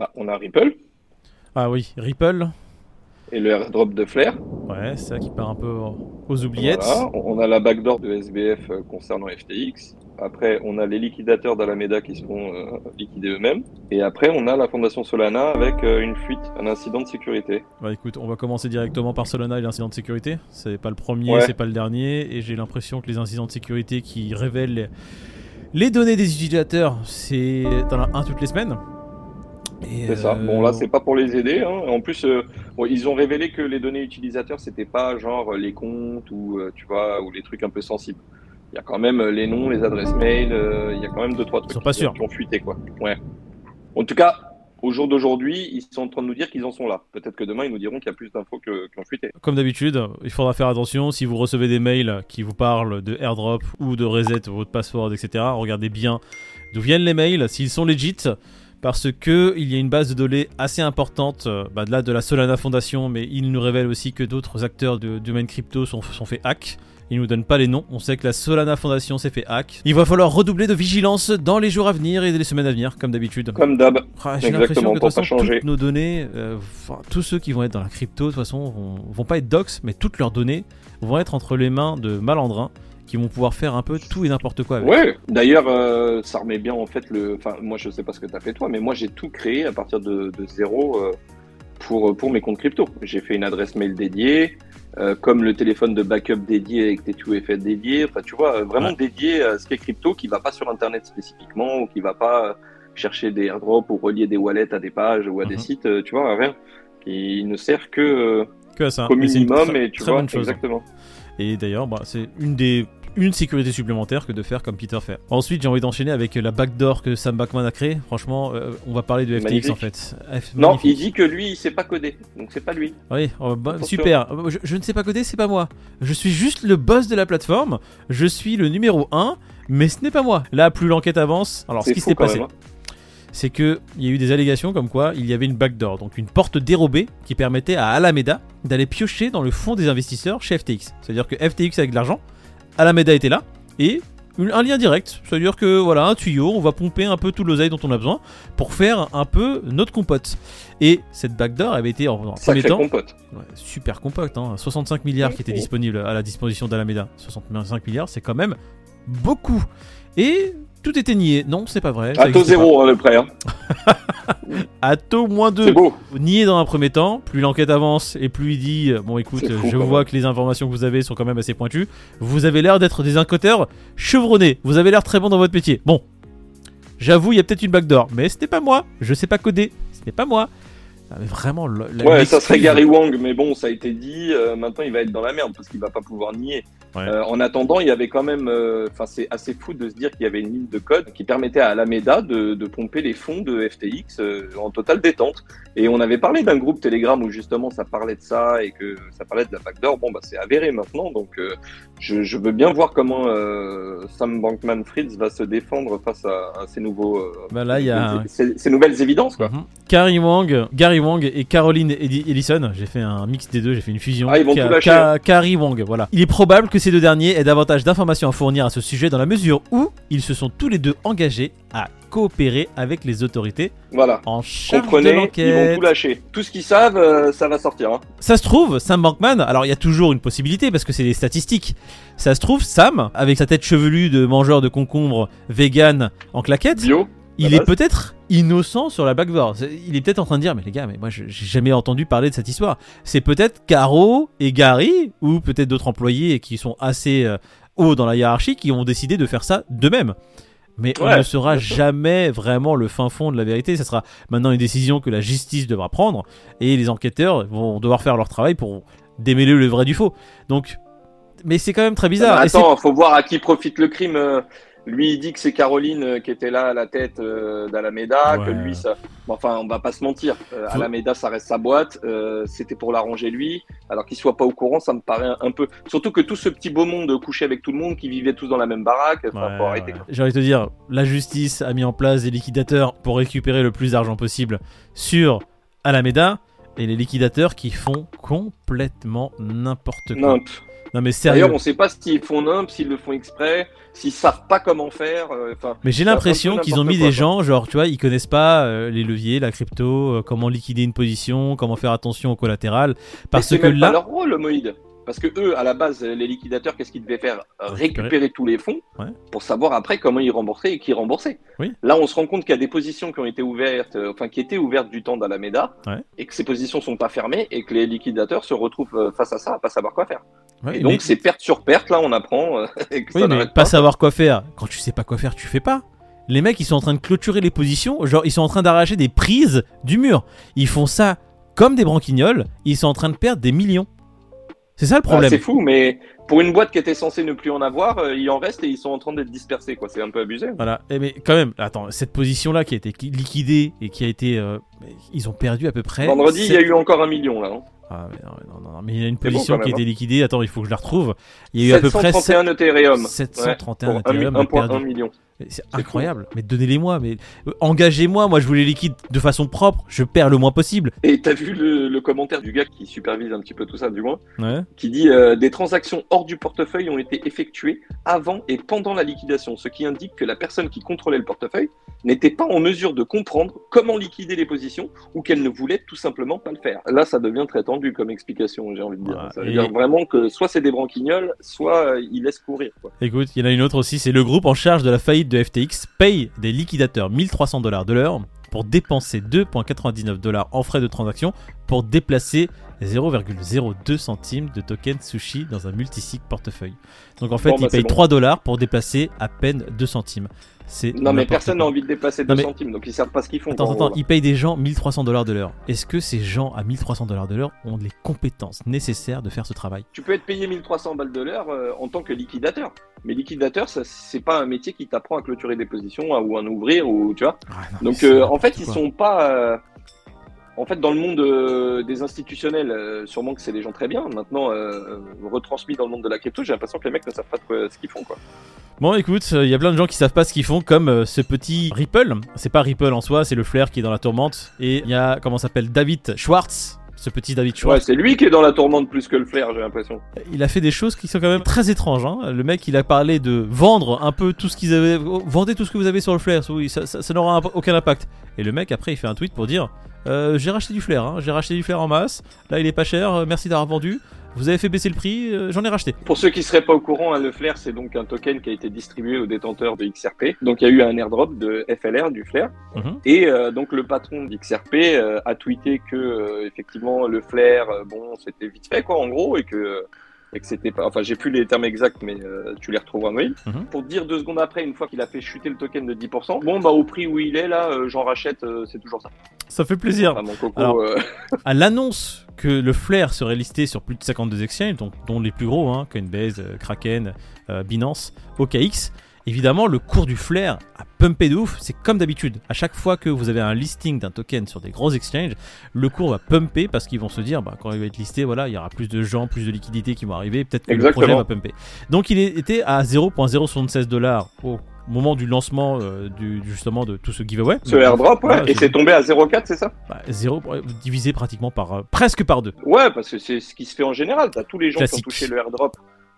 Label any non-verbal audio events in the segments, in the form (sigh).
Bah, on a Ripple Ah oui, Ripple. et le airdrop de Flair. Ouais, c'est ça qui part un peu aux oubliettes. Voilà. On a la backdoor de SBF euh, concernant FTX. Après, on a les liquidateurs d'Alameda qui se font euh, liquider eux-mêmes. Et après, on a la fondation Solana avec euh, une fuite, un incident de sécurité. Bah écoute, on va commencer directement par Solana et l'incident de sécurité. C'est pas le premier, Ouais. c'est pas le dernier. Et j'ai l'impression que les incidents de sécurité qui révèlent les, les données des utilisateurs, c'est t'en as un toutes les semaines. Et, C'est ça. euh, Bon, là, c'est pas pour les aider. Hein. En plus, euh, bon, ils ont révélé que les données utilisateurs, c'était pas genre les comptes ou, euh, tu vois, ou les trucs un peu sensibles. Il y a quand même euh, les noms, les adresses mail, euh, il y a quand même deux, trois trucs sont pas qui, ont fuité, quoi. Ouais. En tout cas, au jour d'aujourd'hui, ils sont en train de nous dire qu'ils en sont là. Peut-être que demain, ils nous diront qu'il y a plus d'infos que- qui ont fuité. Comme d'habitude, il faudra faire attention si vous recevez des mails qui vous parlent de airdrop ou de reset votre password, etc. Regardez bien d'où viennent les mails, s'ils sont legit, parce que il y a une base de données assez importante, euh, bah, de là de la Solana Foundation, mais il nous révèle aussi que d'autres acteurs de- du domaine crypto sont, sont fait hack. Il nous donne pas les noms. On sait que la Solana Foundation s'est fait hack. Il va falloir redoubler de vigilance dans les jours à venir et les semaines à venir, comme d'habitude. Comme d'hab. Ah, J'ai l'impression que de toute façon, toutes nos données, euh, enfin, tous ceux qui vont être dans la crypto, de toute façon, vont, vont pas être docs, mais toutes leurs données vont être entre les mains de malandrins qui vont pouvoir faire un peu tout et n'importe quoi avec. Ouais, d'ailleurs, euh, ça remet bien en fait le. Enfin, moi, je sais pas ce que tu as fait toi, mais moi, j'ai tout créé à partir de, de zéro euh, pour, pour mes comptes crypto. J'ai fait une adresse mail dédiée, euh, comme le téléphone de backup dédié avec tes 2FA dédié. Enfin, tu vois, euh, vraiment Ouais. dédié à ce qui est crypto, qui va pas sur Internet spécifiquement ou qui va pas euh, chercher des airdrops ou relier des wallets à des pages ou à des Mhm. sites, euh, tu vois, rien. Qui ne sert que euh, Que à ça. une minimum et tu vois, exactement. Et d'ailleurs, bah, c'est une des une sécurité supplémentaire que de faire comme Peter fait. Ensuite, j'ai envie d'enchaîner avec la backdoor que Sam Backman a créée. Franchement, euh, on va parler de FTX Magnifique. en fait. F- Non, magnifique. il dit que lui, il sait pas coder, donc c'est pas lui. Oui, oh, bah, super. Je, je ne sais pas coder, c'est pas moi. Je suis juste le boss de la plateforme. Je suis le numéro 1, mais ce n'est pas moi. Là, plus l'enquête avance. Alors, ce qui s'est passé, même. hein. c'est que il y a eu des allégations comme quoi il y avait une backdoor, donc une porte dérobée qui permettait à Alameda d'aller piocher dans le fonds des investisseurs chez FTX. C'est-à-dire que FTX avec de l'argent, Alameda était là et un lien direct. C'est-à-dire que voilà, un tuyau, on va pomper un peu tout l'oseille dont on a besoin pour faire un peu notre compote. Et cette backdoor avait été en, en premier temps compote. Ouais, super compact, hein. 65 milliards qui étaient disponibles à la disposition d'Alameda. 65 milliards, c'est quand même beaucoup. Et tout était nié. Non, c'est pas vrai. À taux zéro, hein, le prêt. hein. (laughs) À taux moins C'est 2. beau. Nié dans un premier temps. Plus l'enquête avance et plus il dit Bon, écoute, fou, je vois que les informations que vous avez sont quand même assez pointues. Vous avez l'air d'être des enquêteurs chevronnés. Vous avez l'air très bon dans votre métier. Bon, j'avoue, il y a peut-être une backdoor, mais ce n'est pas moi. Je sais pas coder. Ce n'est pas moi. Ah, mais vraiment, la Ouais, ça serait Gary Wang, mais bon, ça a été dit. euh, maintenant, il va être dans la merde parce qu'il va pas pouvoir nier. Ouais. Euh, en attendant, il y avait quand même. euh, Enfin, c'est assez fou de se dire qu'il y avait une ligne de code qui permettait à Alameda de, de pomper les fonds de FTX euh, en totale détente. Et on avait parlé d'un groupe Telegram où justement ça parlait de ça et que ça parlait de la backdoor. Bon, bah, c'est avéré maintenant. Donc, euh, je, je veux bien voir comment euh, Sam Bankman-Fried va se défendre face à, à ces nouveaux. euh, Bah là, il y a- ces, ces nouvelles évidences, quoi. Mhm. Gary Wang, Gary Wang et Caroline Ellison. J'ai fait un mix des deux, j'ai fait une fusion. Ah, ils vont tout lâcher, Carrie Wang, voilà. Il est probable que ces deux derniers aient davantage d'informations à fournir à ce sujet dans la mesure où ils se sont tous les deux engagés à coopérer avec les autorités Voilà. en charge de Comprenez, ils vont l'enquête. tout lâcher. Tout ce qu'ils savent, euh, ça va sortir. hein. Ça se trouve, Sam Bankman, alors il y a toujours une possibilité parce que c'est des statistiques. Ça se trouve, Sam, avec sa tête chevelue de mangeur de concombres vegan en claquette, Bio. Il la est peut-être innocent sur la backdoor. Il est peut-être en train de dire, mais les gars, mais moi je- j'ai jamais entendu parler de cette histoire. C'est peut-être Caro et Gary, ou peut-être d'autres employés qui sont assez euh, hauts dans la hiérarchie, qui ont décidé de faire ça d'eux-mêmes. Mais on ne saura jamais vraiment le fin fond de la vérité. Ça sera maintenant une décision que la justice devra prendre, et les enquêteurs vont devoir faire leur travail pour démêler le vrai du faux. Donc, mais c'est quand même très bizarre. Attends, faut voir à qui profite le crime. euh, Lui, il dit que c'est Caroline euh, qui était là à la tête euh, d'Alameda, Ouais. que lui, ça. Bon, enfin, on va pas se mentir. Euh, Faut- Alameda, ça reste sa boîte. euh, C'était pour l'arranger lui. Alors qu'il soit pas au courant, ça me paraît un, un peu. Surtout que tout ce petit beau monde couchait avec tout le monde, qui vivaient tous dans la même baraque. Enfin, Ouais, faut arrêter. ouais. J'ai envie de te dire, la justice a mis en place des liquidateurs pour récupérer le plus d'argent possible sur Alameda. et les liquidateurs qui font complètement n'importe quoi. Non mais D'ailleurs, sérieux. on sait pas s'ils font nimp, s'ils le font exprès, s'ils savent pas comment faire. euh, Mais j'ai l'impression qu'ils ont mis quoi, des quoi. gens, genre, tu vois, ils connaissent pas euh, les leviers, la crypto, euh, comment liquider une position, comment faire attention au collatéral. Parce Mais que même pas là, leur rôle, Moïd. Parce que eux, à la base, les liquidateurs, qu'est-ce qu'ils devaient faire? Récupérer. Tous les fonds Ouais. pour savoir après comment ils remboursaient et qui remboursaient. Oui. Là, on se rend compte qu'il y a des positions qui ont été ouvertes, enfin qui étaient ouvertes du temps d'Alameda, Ouais. et que ces positions sont pas fermées et que les liquidateurs se retrouvent face à ça, à pas savoir quoi faire. Ouais, et donc mais- c'est perte sur perte. Là, on apprend euh, (laughs) et que oui, ça mais n'arrête pas pas. savoir quoi faire. Quand tu sais pas quoi faire, tu fais pas. Les mecs, ils sont en train de clôturer les positions, genre, ils sont en train d'arracher des prises du mur. Ils font ça comme des branquignoles, ils sont en train de perdre des millions. C'est ça le Ah, problème. c'est fou, mais pour une boîte qui était censée ne plus en avoir, euh, il en reste et ils sont en train d'être dispersés. quoi. C'est un peu abusé. Voilà, Eh, mais quand même, attends, cette position-là qui a été qui- liquidée et qui a été. euh, ils ont perdu à peu près. Vendredi, il y a eu encore un million là. hein. Ah, mais non, non, non, mais il y a une bon, position qui a même, hein. été liquidée. Attends, il faut que je la retrouve. Il y a eu à peu près 731 Ethereum. 731 Ouais, pour un mi- Ethereum 1,1 perdu. million. Mais C'est incroyable. Mais donnez-les-moi. Mais euh, engagez-moi. Moi, je vous les liquide de façon propre. Je perds le moins possible. Et t'as vu le, le commentaire du gars qui supervise un petit peu tout ça, du moins, Ouais. qui dit euh, des transactions hors du portefeuille ont été effectuées avant et pendant la liquidation, ce qui indique que la personne qui contrôlait le portefeuille n'était pas en mesure de comprendre comment liquider les positions ou qu'elle ne voulait tout simplement pas le faire. Là, ça devient très tendu comme explication, j'ai envie de dire. Voilà. Ça veut Et- dire vraiment que soit c'est des branquignoles, soit euh, ils laissent courir. Quoi. Écoute, il y en a une autre aussi. C'est le groupe en charge de la faillite de FTX paye des liquidateurs 1300 dollars de l'heure pour dépenser 2,99 dollars en frais de transaction pour déplacer 0,02 centimes de token sushi dans un multisig portefeuille. Donc en fait, Bon, ils bah, payent bon. 3 dollars pour déplacer à peine 2 centimes. C'est Non, mais personne n'a envie de dépasser 2 Non, mais- centimes, donc ils savent pas ce qu'ils font. Attends, attends, ils payent des gens 1300 dollars de l'heure. Est-ce que ces gens à 1300 dollars de l'heure ont les compétences nécessaires de faire ce travail? Tu peux être payé 1300 balles de l'heure euh, en tant que liquidateur. Mais liquidateur, ça, c'est pas un métier qui t'apprend à clôturer des positions à- ou à en ouvrir ou tu vois. Ah, non, Donc euh, en fait, ils quoi. sont pas. euh, En fait, dans le monde euh, des institutionnels, euh, sûrement que c'est des gens très bien. Maintenant, euh, retransmis dans le monde de la crypto, j'ai l'impression que les mecs ne savent pas ce qu'ils font. Quoi. Bon, écoute, il y a plein de gens qui savent pas ce qu'ils font, comme ce petit Ripple. C'est pas Ripple en soi, c'est le flair qui est dans la tourmente. Et il y a, comment s'appelle, David Schwartz. Ce petit David Ouais, Schwartz. c'est lui qui est dans la tourmente plus que le flair, j'ai l'impression. il a fait des choses qui sont quand même très étranges. hein. Le mec, il a parlé de vendre un peu tout ce qu'ils avaient. Vendez tout ce que vous avez sur le flair, oui, ça, ça- ça n'aura un- aucun impact. Et le mec, après, il fait un tweet pour dire euh, J'ai racheté du flair, hein. j'ai racheté du flair en masse. Là, il est pas cher, merci d'avoir vendu. Vous avez fait baisser le prix, euh, j'en ai racheté. Pour ceux qui seraient pas au courant, hein, le flair, c'est donc un token qui a été distribué aux détenteurs de XRP. Donc il y a eu un airdrop de FLR, du flair. Mhm. Et euh, donc le patron d'XRP euh, a tweeté que effectivement le flair, bon, c'était vite fait quoi, en gros, et que et que c'était pas. Enfin, j'ai plus les termes exacts, mais euh, tu les retrouveras oui. Mhm. Pour dire deux secondes après, une fois qu'il a fait chuter le token de 10%, bon bah au prix où il est là, euh, j'en rachète, euh, c'est toujours ça. Ça fait plaisir. Mon coco. Alors, euh, (laughs) à l'annonce que le Flair serait listé sur plus de 52 exchanges, donc, dont les plus gros, hein, Coinbase, euh, Kraken, euh, Binance, OKX, évidemment, le cours du Flair a pumpé de ouf. C'est comme d'habitude. À chaque fois que vous avez un listing d'un token sur des gros exchanges, le cours va pumper parce qu'ils vont se dire, bah, quand il va être listé, voilà, il y aura plus de gens, plus de liquidités qui vont arriver. Peut-être que Exactement. le projet va pumper. Donc, il était à 0.076 dollars au moment du lancement euh, du, justement de tout ce giveaway. ce airdrop, ouais, et c'est tombé à 0,4, c'est ça bah, zéro, euh, divisé pratiquement par euh, presque par deux. Ouais, parce que c'est ce qui se fait en général. T'as tous les gens Classique. qui ont touché le airdrop.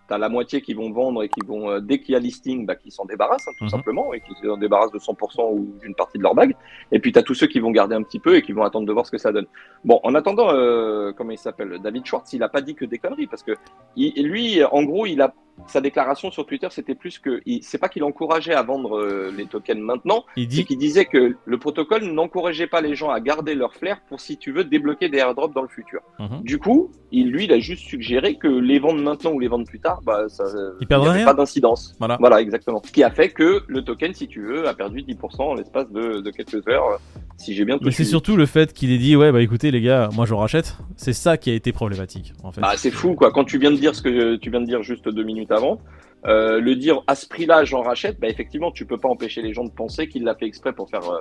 T'as la moitié qui vont vendre et qui vont, euh, dès qu'il y a listing, bah, qui s'en débarrassent, hein, tout Mhm. simplement, et qui s'en débarrassent de 100% ou d'une partie de leur bague. Et puis t'as tous ceux qui vont garder un petit peu et qui vont attendre de voir ce que ça donne. Bon, en attendant, euh, comment il s'appelle, David Schwartz, il a pas dit que des conneries, parce que il- lui, en gros, il a sa déclaration sur Twitter, c'était plus que, c'est pas qu'il encourageait à vendre euh, les tokens maintenant, Il c'est dit qu'il disait que le protocole n'encourageait pas les gens à garder leur flair pour, si tu veux, débloquer des airdrops dans le futur. Mhm. Du coup, il, lui, il a juste suggéré que les vendre maintenant ou les vendre plus tard, bah, ça, Il perdrait y avait rien. pas d'incidence. Voilà. Voilà, exactement. Ce qui a fait que le token, si tu veux, a perdu 10% en l'espace de, de quelques heures, si j'ai bien tout Mais c'est surtout le fait qu'il ait dit ouais bah écoutez les gars moi je rachète c'est ça qui a été problématique en fait. Bah, c'est fou, quoi. Quand tu viens de dire ce que tu viens de dire juste deux minutes avant, euh, le dire à ce prix-là, j'en rachète, bah, effectivement, tu peux pas empêcher les gens de penser qu'il l'a fait exprès pour faire, euh,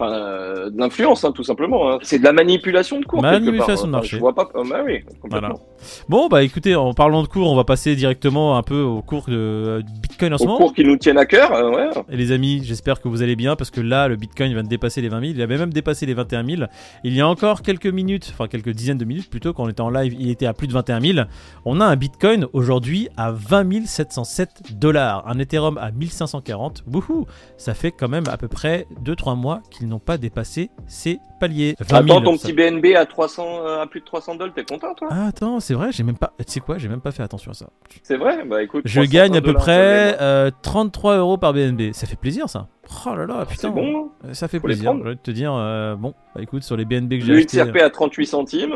enfin, euh, de l'influence, hein, tout simplement. hein. C'est de la manipulation de cours. quelque Manipulation part, de marché. Je vois pas. bah oui, complètement. Bon, bah écoutez, en parlant de cours, on va passer directement un peu au cours de euh, Bitcoin en ce moment. cours qui nous tiennent à cœur, euh, ouais. Et les amis, j'espère que vous allez bien parce que là, le Bitcoin vient de dépasser les 20 000. Il avait même dépassé les 21 000. Il y a encore quelques minutes, enfin quelques dizaines de minutes plutôt, quand on était en live, il était à plus de 21 000. On a un Bitcoin aujourd'hui à 20 707 dollars. Un Ethereum à 1540. Wouhou Ça fait quand même à peu près 2-3 mois qu'ils n'ont pas dépassé ces paliers. 20 000, Attends, ton ça- petit BNB à 300, euh, à plus de 300 dollars, t'es content, toi? Ah, attends, c'est vrai, j'ai même pas. Tu sais quoi, j'ai même pas fait attention à ça. C'est vrai? Bah écoute. Je 300 gagne à peu près semaine. euh, 33 euros par BNB. Ça fait plaisir ça. Oh là là, putain. C'est bon. hein Euh, Ça fait plaisir. Je vais te dire, euh, bon, bah écoute, sur les BNB que j'ai Le acheté, XRP à 38 centimes.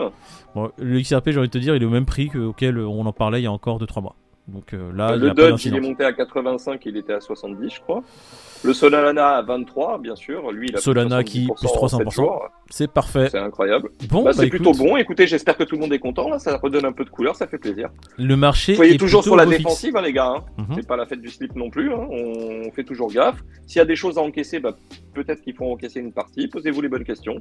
bon, le XRP, j'ai envie de te dire, il est au même prix que- auquel on en parlait il y a encore 2-3 mois. Donc euh, là, il le pas Dodge, il est monté à 85, il était à 70, je crois. Le Solana à 23, bien sûr. Lui, il a Solana qui- 70% plus en 300%. sept jours. C'est parfait. C'est incroyable. Bon, Bah, bah, c'est écoute, plutôt bon. Écoutez, j'espère que tout le monde est content. Là, ça redonne un peu de couleur, ça fait plaisir. Le marché Soyez est toujours sur la défensive, hein, les gars. hein. Mhm. C'est pas la fête du slip non plus. hein. On fait toujours gaffe. S'il y a des choses à encaisser, bah, peut-être qu'il faut encaisser une partie. Posez-vous les bonnes questions.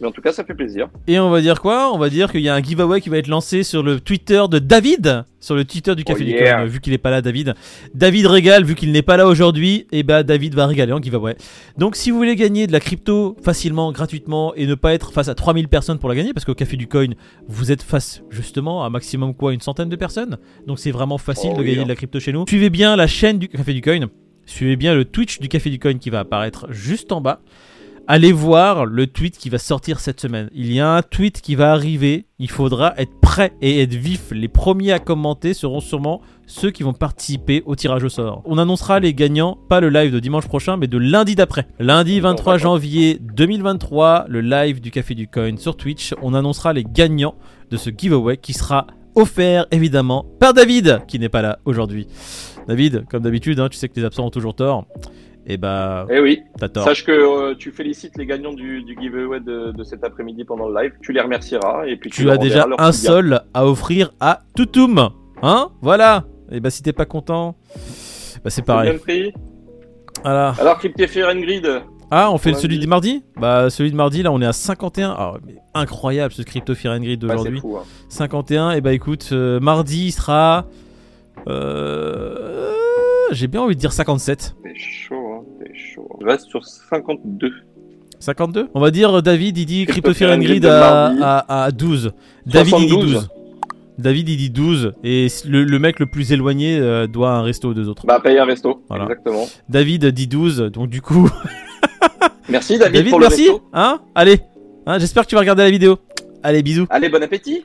Mais en tout cas, ça fait plaisir. Et on va dire quoi? On va dire qu'il y a un giveaway qui va être lancé sur le Twitter de David, sur le Twitter du Café Oh du. Coin, vu qu'il n'est pas là, David. David régale, vu qu'il n'est pas là aujourd'hui, et bah David va régaler en giveaway. Donc si vous voulez gagner de la crypto facilement, gratuitement, et ne pas être face à 3000 personnes pour la gagner, parce qu'au Café du Coin, vous êtes face justement à maximum quoi? Une centaine de personnes? Donc c'est vraiment facile Oh de gagner de la crypto chez nous. Suivez bien la chaîne du Café du Coin, suivez bien le Twitch du Café du Coin qui va apparaître juste en bas. Allez voir le tweet qui va sortir cette semaine. Il y a un tweet qui va arriver. Il faudra être prêt et être vif. Les premiers à commenter seront sûrement ceux qui vont participer au tirage au sort. On annoncera les gagnants, pas le live de dimanche prochain, mais de lundi d'après. Lundi 23 d'accord. janvier 2023, le live du Café du Coin sur Twitch. On annoncera les gagnants de ce giveaway qui sera offert évidemment par David, qui n'est pas là aujourd'hui. David, comme d'habitude, hein, tu sais que les absents ont toujours tort. Et bah, Eh oui. t'as tort. Sache que euh, tu félicites les gagnants du, du giveaway de, de cet après-midi pendant le live. Tu les remercieras. Et puis tu, tu as déjà un sol à offrir à Toutoum. Hein? Voilà. Et bah si t'es pas content, bah c'est pareil. bien pris. Voilà. Alors, and Grid. Ah, on fait celui du mardi? Bah celui de mardi là on est à 51. Ah, mais incroyable ce Crypto Fear and Grid d'aujourd'hui. fou. hein. 51. Et bah écoute, euh, mardi il sera. Euh, J'ai bien envie de dire 57. T'es chaud, chaud. Je reste sur 52. 52 On va dire euh, David il dit Crypto Fear and Grid à, à, à 12. David il dit 72. 12. David il dit 12. Et le, le mec le plus éloigné euh, doit un resto aux deux autres. Bah, paye un resto. Voilà. Exactement. David dit 12. Donc du coup. (laughs) Merci, David, David, pour merci. le resto. Hein? Allez. Hein, J'espère que tu vas regarder la vidéo. Allez, bisous. Allez, bon appétit.